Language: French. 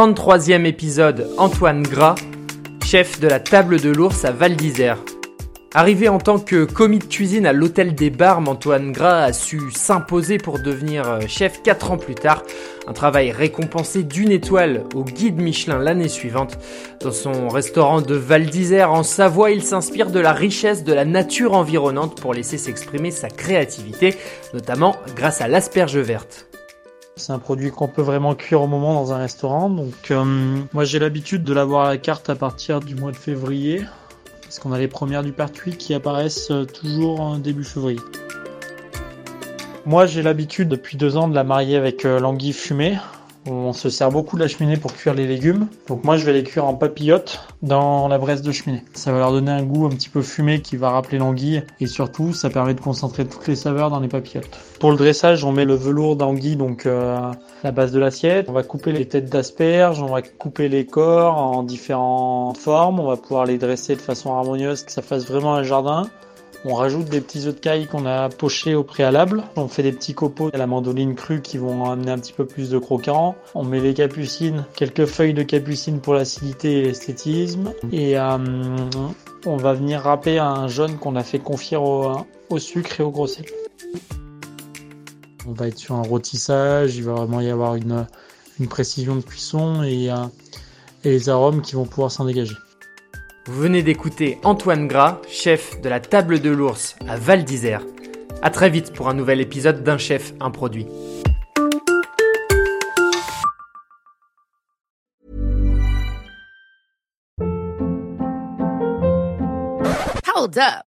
33e épisode Antoine Gras, chef de la table de l'ours à Val d'Isère. Arrivé en tant que commis de cuisine à l'hôtel des Barmes, Antoine Gras a su s'imposer pour devenir euh, chef 4 ans plus tard. Un travail récompensé d'une étoile au guide Michelin l'année suivante. Dans son restaurant de Val d'Isère en Savoie, il s'inspire de la richesse de la nature environnante pour laisser s'exprimer sa créativité, notamment grâce à l'asperge verte. C'est un produit qu'on peut vraiment cuire au moment dans un restaurant. Donc euh, moi j'ai l'habitude de l'avoir à la carte à partir du mois de février. Parce qu'on a les premières du pertuis qui apparaissent euh, toujours début février. Moi j'ai l'habitude depuis deux ans de la marier avec euh, l'anguille fumée. On se sert beaucoup de la cheminée pour cuire les légumes. Donc moi je vais les cuire en papillotes dans la braise de cheminée. Ça va leur donner un goût un petit peu fumé qui va rappeler l'anguille et surtout ça permet de concentrer toutes les saveurs dans les papillotes. Pour le dressage on met le velours d'anguille donc euh, la base de l'assiette. On va couper les têtes d'asperges, on va couper les corps en différentes formes. On va pouvoir les dresser de façon harmonieuse que ça fasse vraiment un jardin. On rajoute des petits œufs de caille qu'on a pochés au préalable. On fait des petits copeaux à la mandoline crue qui vont amener un petit peu plus de croquant. On met les capucines, quelques feuilles de capucine pour l'acidité et l'esthétisme. Et euh, on va venir râper un jaune qu'on a fait confire au, sucre et au gros sel. On va être sur un rôtissage, il va vraiment y avoir une, précision de cuisson euh, et les arômes qui vont pouvoir s'en dégager. Vous venez d'écouter Antoine Gras, chef de la table de l'ours à Val d'Isère. A très vite pour un nouvel épisode d'un chef, un produit. Hold up.